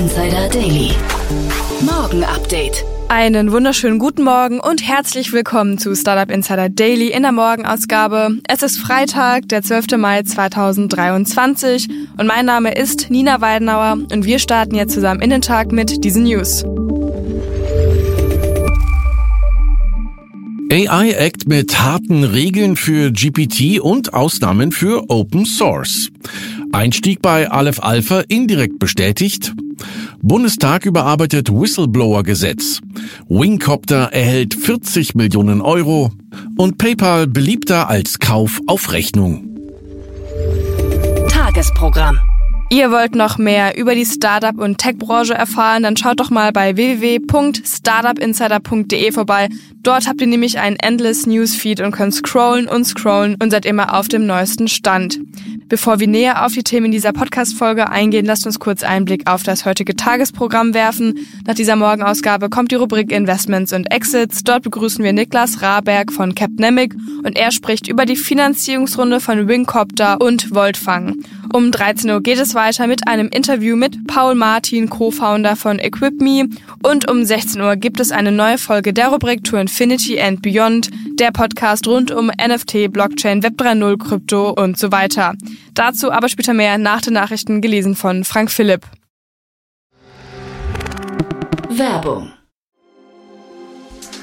Insider Daily. Morgen Update. Einen wunderschönen guten Morgen und herzlich willkommen zu Startup Insider Daily in der Morgenausgabe. Es ist Freitag, der 12. Mai 2023 und mein Name ist Nina Weidenauer und wir starten jetzt zusammen in den Tag mit diesen News. AI Act mit harten Regeln für GPT und Ausnahmen für Open Source. Einstieg bei Aleph Alpha indirekt bestätigt. Bundestag überarbeitet Whistleblower-Gesetz. Wingcopter erhält 40 Millionen Euro und PayPal beliebter als Kauf auf Rechnung. Tagesprogramm. Ihr wollt noch mehr über die Startup- und Tech-Branche erfahren, dann schaut doch mal bei www.startupinsider.de vorbei. Dort habt ihr nämlich einen Endless Newsfeed und könnt scrollen und scrollen und seid immer auf dem neuesten Stand. Bevor wir näher auf die Themen dieser Podcast-Folge eingehen, lasst uns kurz einen Blick auf das heutige Tagesprogramm werfen. Nach dieser Morgenausgabe kommt die Rubrik Investments und Exits. Dort begrüßen wir Niklas Raberg von Capnemic und er spricht über die Finanzierungsrunde von Wingcopter und Voltfang. Um 13 Uhr geht es weiter mit einem Interview mit Paul Martin, Co-Founder von EquipMe. Und um 16 Uhr gibt es eine neue Folge der Rubrik To Infinity and Beyond, der Podcast rund um NFT, Blockchain, Web 3.0, Krypto und so weiter. Dazu aber später mehr nach den Nachrichten gelesen von Frank Philipp. Werbung.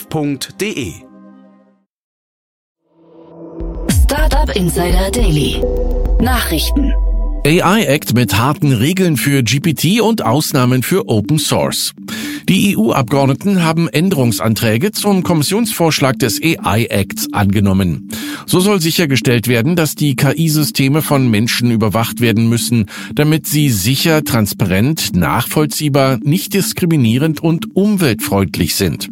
www.startup.de. Startup Insider Daily. Nachrichten. AI Act mit harten Regeln für GPT und Ausnahmen für Open Source. Die EU-Abgeordneten haben Änderungsanträge zum Kommissionsvorschlag des AI Acts angenommen. So soll sichergestellt werden, dass die KI-Systeme von Menschen überwacht werden müssen, damit sie sicher, transparent, nachvollziehbar, nicht diskriminierend und umweltfreundlich sind.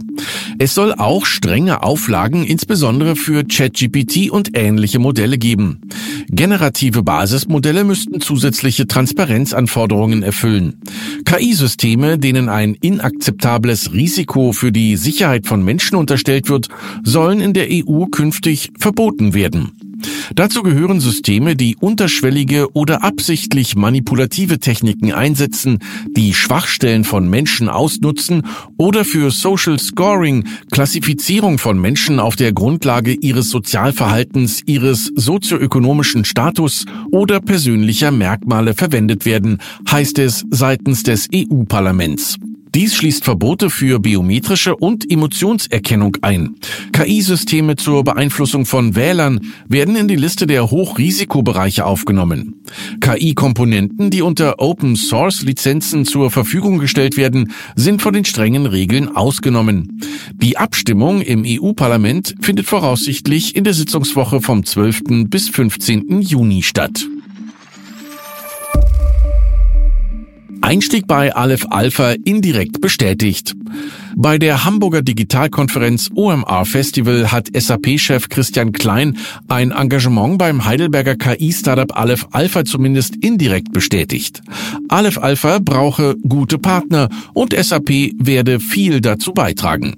Es soll auch strenge Auflagen insbesondere für ChatGPT und ähnliche Modelle geben. Generative Basismodelle müssten zusätzliche Transparenzanforderungen erfüllen. KI-Systeme, denen ein inakzeptables Risiko für die Sicherheit von Menschen unterstellt wird, sollen in der EU künftig verboten werden. Dazu gehören Systeme, die unterschwellige oder absichtlich manipulative Techniken einsetzen, die Schwachstellen von Menschen ausnutzen oder für Social Scoring, Klassifizierung von Menschen auf der Grundlage ihres Sozialverhaltens, ihres sozioökonomischen Status oder persönlicher Merkmale verwendet werden, heißt es seitens des EU-Parlaments. Dies schließt Verbote für biometrische und Emotionserkennung ein. KI-Systeme zur Beeinflussung von Wählern werden in die Liste der Hochrisikobereiche aufgenommen. KI-Komponenten, die unter Open-Source-Lizenzen zur Verfügung gestellt werden, sind von den strengen Regeln ausgenommen. Die Abstimmung im EU-Parlament findet voraussichtlich in der Sitzungswoche vom 12. bis 15. Juni statt. Einstieg bei Aleph Alpha indirekt bestätigt. Bei der Hamburger Digitalkonferenz OMR Festival hat SAP-Chef Christian Klein ein Engagement beim Heidelberger KI-Startup Aleph Alpha zumindest indirekt bestätigt. Aleph Alpha brauche gute Partner und SAP werde viel dazu beitragen.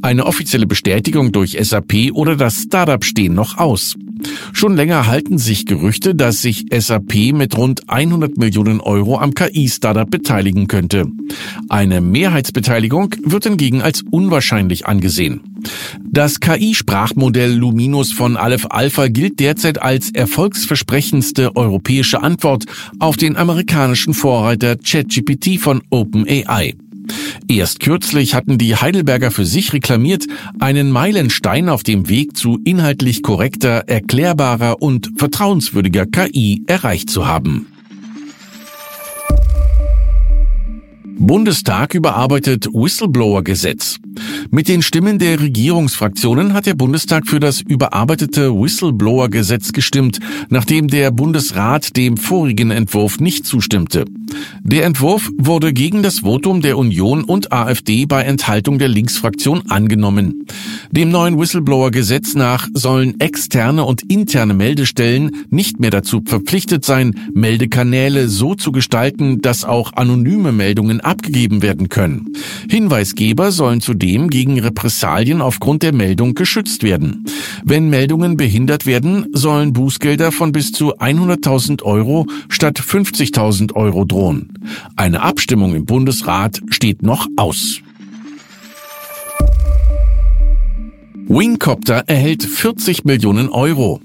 Eine offizielle Bestätigung durch SAP oder das Startup stehen noch aus. Schon länger halten sich Gerüchte, dass sich SAP mit rund 100 Millionen Euro am KI-Startup beteiligen könnte. Eine Mehrheitsbeteiligung wird hingegen als unwahrscheinlich angesehen. Das KI-Sprachmodell Luminus von Aleph Alpha gilt derzeit als erfolgsversprechendste europäische Antwort auf den amerikanischen Vorreiter ChatGPT von OpenAI. Erst kürzlich hatten die Heidelberger für sich reklamiert, einen Meilenstein auf dem Weg zu inhaltlich korrekter, erklärbarer und vertrauenswürdiger KI erreicht zu haben. Bundestag überarbeitet Whistleblower-Gesetz. Mit den Stimmen der Regierungsfraktionen hat der Bundestag für das überarbeitete Whistleblower-Gesetz gestimmt, nachdem der Bundesrat dem vorigen Entwurf nicht zustimmte. Der Entwurf wurde gegen das Votum der Union und AfD bei Enthaltung der Linksfraktion angenommen. Dem neuen Whistleblower-Gesetz nach sollen externe und interne Meldestellen nicht mehr dazu verpflichtet sein, Meldekanäle so zu gestalten, dass auch anonyme Meldungen abgegeben werden können. Hinweisgeber sollen zudem gegen Repressalien aufgrund der Meldung geschützt werden. Wenn Meldungen behindert werden, sollen Bußgelder von bis zu 100.000 Euro statt 50.000 Euro drohen. Eine Abstimmung im Bundesrat steht noch aus. Wingcopter erhält 40 Millionen Euro.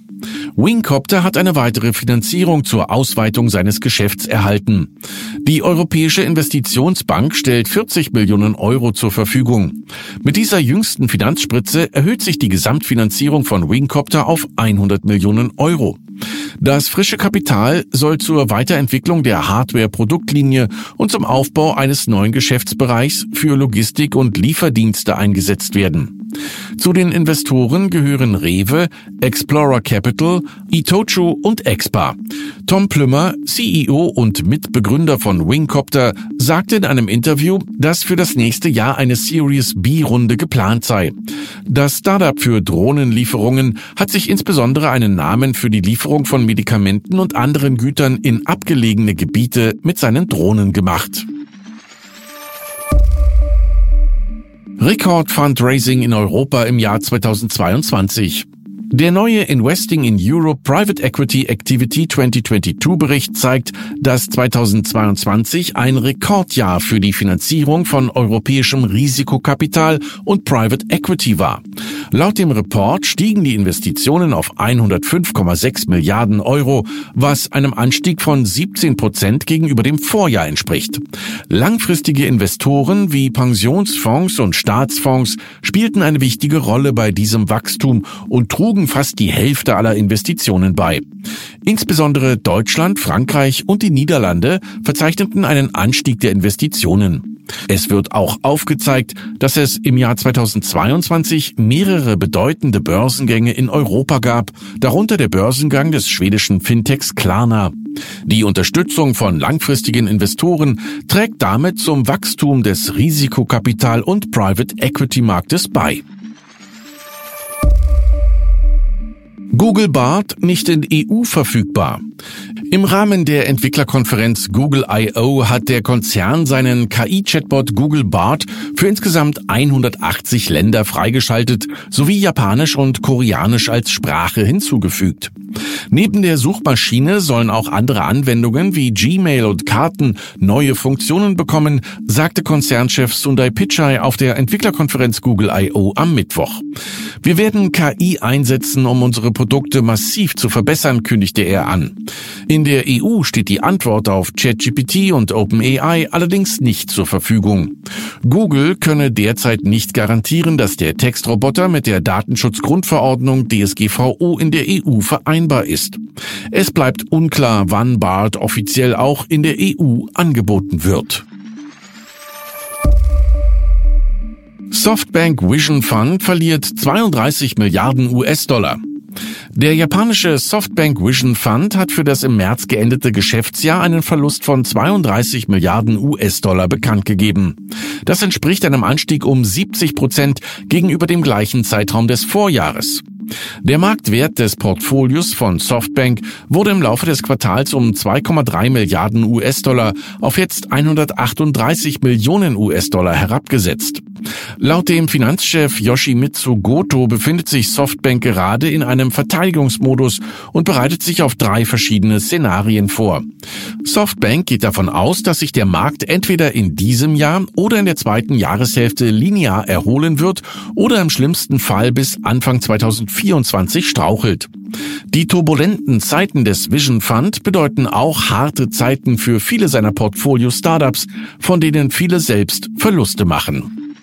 Wingcopter hat eine weitere Finanzierung zur Ausweitung seines Geschäfts erhalten. Die Europäische Investitionsbank stellt 40 Millionen Euro zur Verfügung. Mit dieser jüngsten Finanzspritze erhöht sich die Gesamtfinanzierung von Wingcopter auf 100 Millionen Euro. Das frische Kapital soll zur Weiterentwicklung der Hardware-Produktlinie und zum Aufbau eines neuen Geschäftsbereichs für Logistik und Lieferdienste eingesetzt werden. Zu den Investoren gehören Rewe, Explorer Capital, Itochu und Expa. Tom Plümmer, CEO und Mitbegründer von Wingcopter, sagte in einem Interview, dass für das nächste Jahr eine Series B-Runde geplant sei. Das Startup für Drohnenlieferungen hat sich insbesondere einen Namen für die Lieferung von Medikamenten und anderen Gütern in abgelegene Gebiete mit seinen Drohnen gemacht. Rekord-Fundraising in Europa im Jahr 2022. Der neue Investing in Europe Private Equity Activity 2022 Bericht zeigt, dass 2022 ein Rekordjahr für die Finanzierung von europäischem Risikokapital und Private Equity war. Laut dem Report stiegen die Investitionen auf 105,6 Milliarden Euro, was einem Anstieg von 17 Prozent gegenüber dem Vorjahr entspricht. Langfristige Investoren wie Pensionsfonds und Staatsfonds spielten eine wichtige Rolle bei diesem Wachstum und trugen trugen fast die Hälfte aller Investitionen bei. Insbesondere Deutschland, Frankreich und die Niederlande verzeichneten einen Anstieg der Investitionen. Es wird auch aufgezeigt, dass es im Jahr 2022 mehrere bedeutende Börsengänge in Europa gab, darunter der Börsengang des schwedischen Fintechs Klarna. Die Unterstützung von langfristigen Investoren trägt damit zum Wachstum des Risikokapital- und Private Equity Marktes bei. Google Bart nicht in EU verfügbar. Im Rahmen der Entwicklerkonferenz Google I.O. hat der Konzern seinen KI-Chatbot Google Bart für insgesamt 180 Länder freigeschaltet sowie Japanisch und Koreanisch als Sprache hinzugefügt. Neben der Suchmaschine sollen auch andere Anwendungen wie Gmail und Karten neue Funktionen bekommen, sagte Konzernchef Sundai Pichai auf der Entwicklerkonferenz Google I.O. am Mittwoch. Wir werden KI einsetzen, um unsere Produkte massiv zu verbessern, kündigte er an. In der EU steht die Antwort auf ChatGPT und OpenAI allerdings nicht zur Verfügung. Google könne derzeit nicht garantieren, dass der Textroboter mit der Datenschutzgrundverordnung DSGVO in der EU vereinbar ist. Es bleibt unklar, wann BART offiziell auch in der EU angeboten wird. Softbank Vision Fund verliert 32 Milliarden US-Dollar. Der japanische Softbank Vision Fund hat für das im März geendete Geschäftsjahr einen Verlust von 32 Milliarden US-Dollar bekannt gegeben. Das entspricht einem Anstieg um 70 Prozent gegenüber dem gleichen Zeitraum des Vorjahres. Der Marktwert des Portfolios von Softbank wurde im Laufe des Quartals um 2,3 Milliarden US-Dollar auf jetzt 138 Millionen US-Dollar herabgesetzt. Laut dem Finanzchef Yoshimitsu Goto befindet sich Softbank gerade in einem Verteidigungsmodus und bereitet sich auf drei verschiedene Szenarien vor. Softbank geht davon aus, dass sich der Markt entweder in diesem Jahr oder in der zweiten Jahreshälfte linear erholen wird oder im schlimmsten Fall bis Anfang 2024 strauchelt. Die turbulenten Zeiten des Vision Fund bedeuten auch harte Zeiten für viele seiner Portfolio-Startups, von denen viele selbst Verluste machen.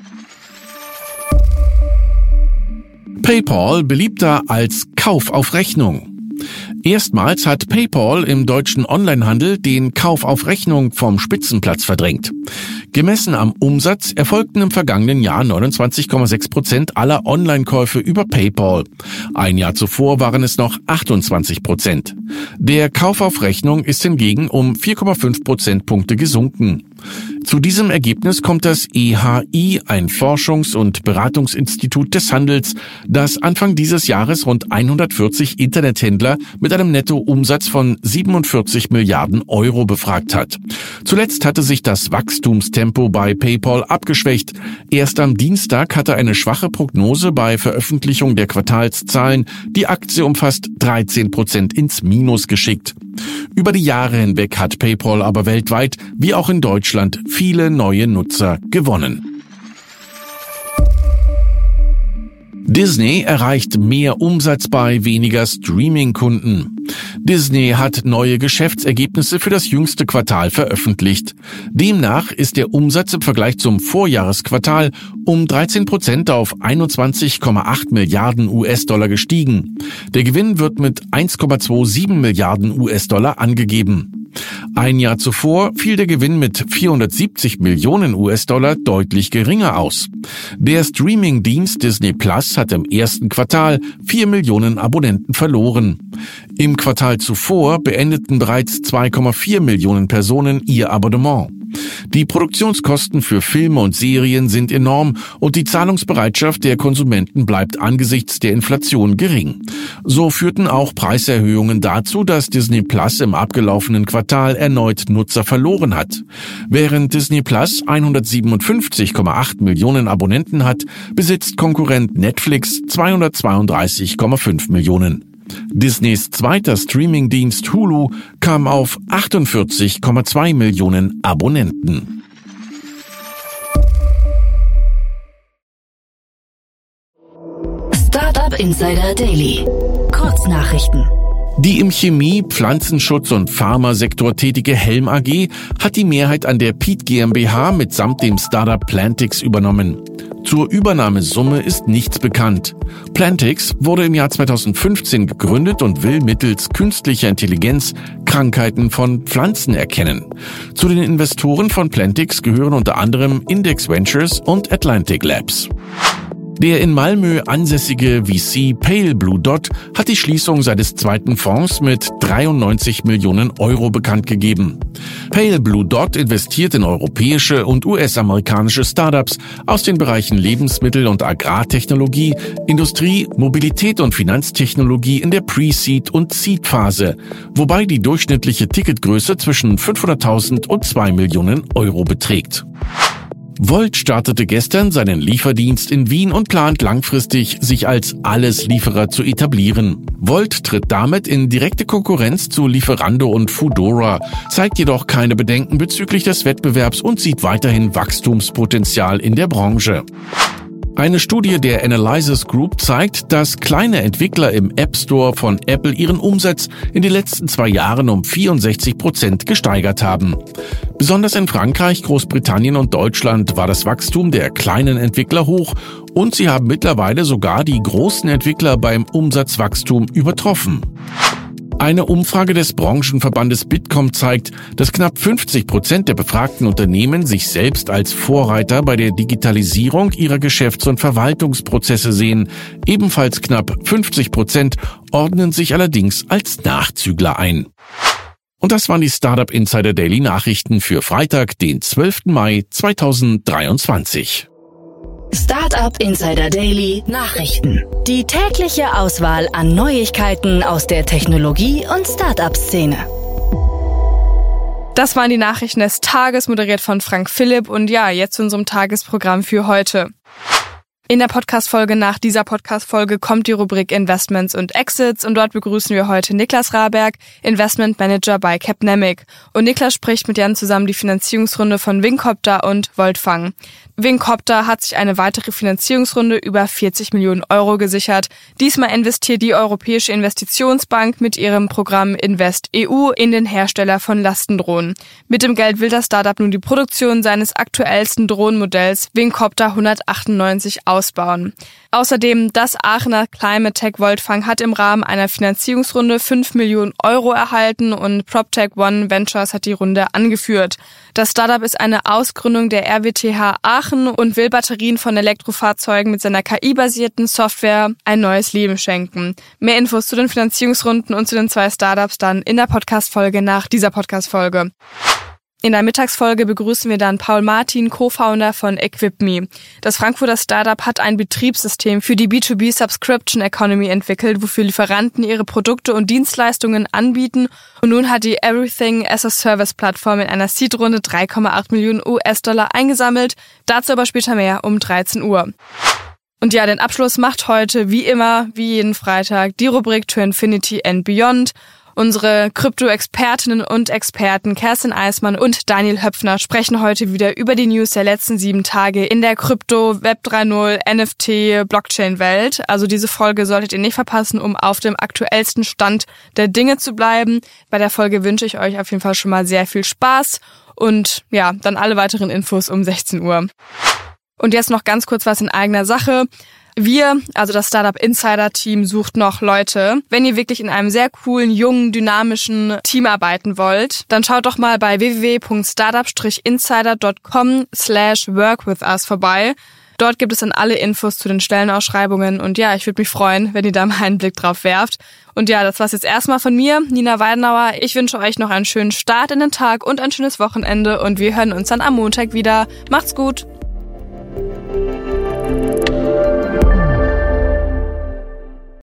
PayPal beliebter als Kauf auf Rechnung. Erstmals hat PayPal im deutschen Onlinehandel den Kauf auf Rechnung vom Spitzenplatz verdrängt. Gemessen am Umsatz erfolgten im vergangenen Jahr 29,6 Prozent aller Online-Käufe über PayPal. Ein Jahr zuvor waren es noch 28 Prozent. Der Kauf auf Rechnung ist hingegen um 4,5 Prozentpunkte gesunken. Zu diesem Ergebnis kommt das EHI, ein Forschungs- und Beratungsinstitut des Handels, das Anfang dieses Jahres rund 140 Internethändler mit einem Nettoumsatz von 47 Milliarden Euro befragt hat. Zuletzt hatte sich das Wachstumstempo bei PayPal abgeschwächt. Erst am Dienstag hatte eine schwache Prognose bei Veröffentlichung der Quartalszahlen die Aktie um fast 13 Prozent ins Minus geschickt. Über die Jahre hinweg hat PayPal aber weltweit wie auch in Deutschland viele neue Nutzer gewonnen. Disney erreicht mehr Umsatz bei weniger Streaming-Kunden. Disney hat neue Geschäftsergebnisse für das jüngste Quartal veröffentlicht. Demnach ist der Umsatz im Vergleich zum Vorjahresquartal um 13 Prozent auf 21,8 Milliarden US-Dollar gestiegen. Der Gewinn wird mit 1,27 Milliarden US-Dollar angegeben. Ein Jahr zuvor fiel der Gewinn mit 470 Millionen US-Dollar deutlich geringer aus. Der Streaming-Dienst Disney Plus hat im ersten Quartal 4 Millionen Abonnenten verloren. Im Quartal zuvor beendeten bereits 2,4 Millionen Personen ihr Abonnement. Die Produktionskosten für Filme und Serien sind enorm und die Zahlungsbereitschaft der Konsumenten bleibt angesichts der Inflation gering. So führten auch Preiserhöhungen dazu, dass Disney Plus im abgelaufenen Quartal erneut Nutzer verloren hat. Während Disney Plus 157,8 Millionen Abonnenten hat, besitzt Konkurrent Netflix 232,5 Millionen. Disneys zweiter Streamingdienst Hulu kam auf 48,2 Millionen Abonnenten. Startup Insider Daily. Kurznachrichten. Die im Chemie-, Pflanzenschutz- und Pharmasektor tätige Helm AG hat die Mehrheit an der Piet GmbH mitsamt dem Startup Plantix übernommen. Zur Übernahmesumme ist nichts bekannt. Plantix wurde im Jahr 2015 gegründet und will mittels künstlicher Intelligenz Krankheiten von Pflanzen erkennen. Zu den Investoren von Plantix gehören unter anderem Index Ventures und Atlantic Labs. Der in Malmö ansässige VC Pale Blue Dot hat die Schließung seines zweiten Fonds mit 93 Millionen Euro bekannt gegeben. Pale Blue Dot investiert in europäische und US-amerikanische Startups aus den Bereichen Lebensmittel- und Agrartechnologie, Industrie, Mobilität und Finanztechnologie in der Pre-Seed- und Seed-Phase, wobei die durchschnittliche Ticketgröße zwischen 500.000 und 2 Millionen Euro beträgt. Volt startete gestern seinen Lieferdienst in Wien und plant langfristig, sich als Alles-Lieferer zu etablieren. Volt tritt damit in direkte Konkurrenz zu Lieferando und Foodora, zeigt jedoch keine Bedenken bezüglich des Wettbewerbs und sieht weiterhin Wachstumspotenzial in der Branche. Eine Studie der Analysis Group zeigt, dass kleine Entwickler im App Store von Apple ihren Umsatz in den letzten zwei Jahren um 64 Prozent gesteigert haben. Besonders in Frankreich, Großbritannien und Deutschland war das Wachstum der kleinen Entwickler hoch und sie haben mittlerweile sogar die großen Entwickler beim Umsatzwachstum übertroffen. Eine Umfrage des Branchenverbandes Bitkom zeigt, dass knapp 50 Prozent der befragten Unternehmen sich selbst als Vorreiter bei der Digitalisierung ihrer Geschäfts- und Verwaltungsprozesse sehen. Ebenfalls knapp 50 Prozent ordnen sich allerdings als Nachzügler ein. Und das waren die Startup Insider Daily Nachrichten für Freitag, den 12. Mai 2023. Startup Insider Daily Nachrichten. Die tägliche Auswahl an Neuigkeiten aus der Technologie- und Startup-Szene. Das waren die Nachrichten des Tages, moderiert von Frank Philipp. Und ja, jetzt zu unserem Tagesprogramm für heute. In der Podcast-Folge nach dieser Podcast-Folge kommt die Rubrik Investments und Exits und dort begrüßen wir heute Niklas Raberg, Investment Manager bei Capnemic. Und Niklas spricht mit Jan zusammen die Finanzierungsrunde von Wingcopter und Voltfang. Wingcopter hat sich eine weitere Finanzierungsrunde über 40 Millionen Euro gesichert. Diesmal investiert die Europäische Investitionsbank mit ihrem Programm Invest EU in den Hersteller von Lastendrohnen. Mit dem Geld will das Startup nun die Produktion seines aktuellsten Drohnenmodells Wingcopter 198 ausbauen. Außerdem das Aachener Climate Tech Voltfang hat im Rahmen einer Finanzierungsrunde 5 Millionen Euro erhalten und PropTech One Ventures hat die Runde angeführt. Das Startup ist eine Ausgründung der RWTH Aachen und will Batterien von Elektrofahrzeugen mit seiner KI-basierten Software ein neues Leben schenken. Mehr Infos zu den Finanzierungsrunden und zu den zwei Startups dann in der Podcast-Folge nach dieser Podcast-Folge. In der Mittagsfolge begrüßen wir dann Paul Martin, Co-Founder von EquipMe. Das Frankfurter Startup hat ein Betriebssystem für die B2B Subscription Economy entwickelt, wofür Lieferanten ihre Produkte und Dienstleistungen anbieten. Und nun hat die Everything as a Service Plattform in einer Seed-Runde 3,8 Millionen US-Dollar eingesammelt. Dazu aber später mehr um 13 Uhr. Und ja, den Abschluss macht heute, wie immer, wie jeden Freitag, die Rubrik To Infinity and Beyond. Unsere Krypto-Expertinnen und Experten Kerstin Eismann und Daniel Höpfner sprechen heute wieder über die News der letzten sieben Tage in der Krypto, Web 3.0, NFT, Blockchain-Welt. Also diese Folge solltet ihr nicht verpassen, um auf dem aktuellsten Stand der Dinge zu bleiben. Bei der Folge wünsche ich euch auf jeden Fall schon mal sehr viel Spaß und ja, dann alle weiteren Infos um 16 Uhr. Und jetzt noch ganz kurz was in eigener Sache. Wir, also das Startup Insider Team, sucht noch Leute. Wenn ihr wirklich in einem sehr coolen, jungen, dynamischen Team arbeiten wollt, dann schaut doch mal bei www.startup-insider.com slash work with us vorbei. Dort gibt es dann alle Infos zu den Stellenausschreibungen und ja, ich würde mich freuen, wenn ihr da mal einen Blick drauf werft. Und ja, das war's jetzt erstmal von mir, Nina Weidenauer. Ich wünsche euch noch einen schönen Start in den Tag und ein schönes Wochenende und wir hören uns dann am Montag wieder. Macht's gut!